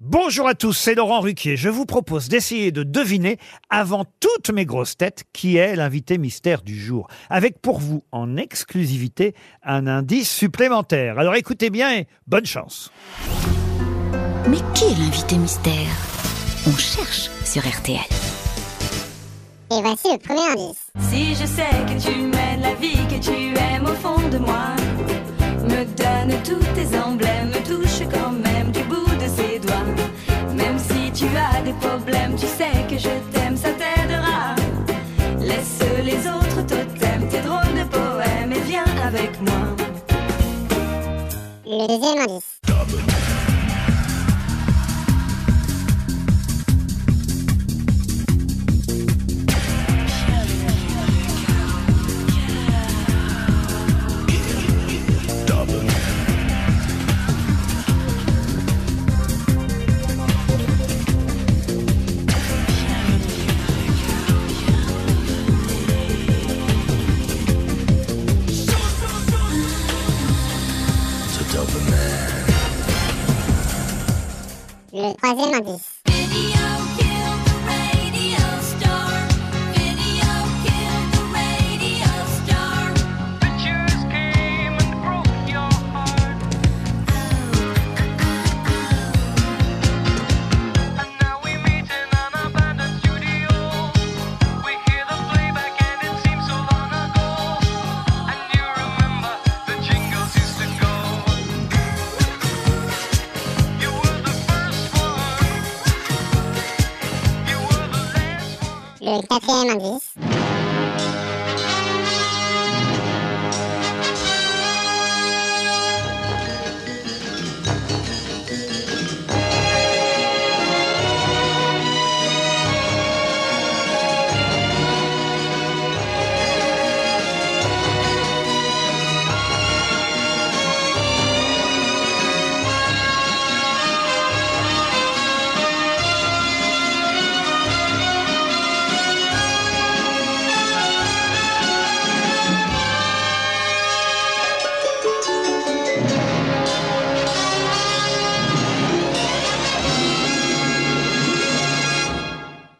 Bonjour à tous, c'est Laurent Ruquier. Je vous propose d'essayer de deviner, avant toutes mes grosses têtes, qui est l'invité mystère du jour. Avec pour vous, en exclusivité, un indice supplémentaire. Alors écoutez bien et bonne chance. Mais qui est l'invité mystère? On cherche sur RTL. Et voici le premier indice. Si je sais que tu mènes la vie que tu aimes au fond de moi, me donne tous tu sais que je t'aime, ça t'aidera. Laisse les autres totems, tes drôles de poèmes et viens avec moi. Le deuxième. Le troisième indice. Birlikte sevmemiz.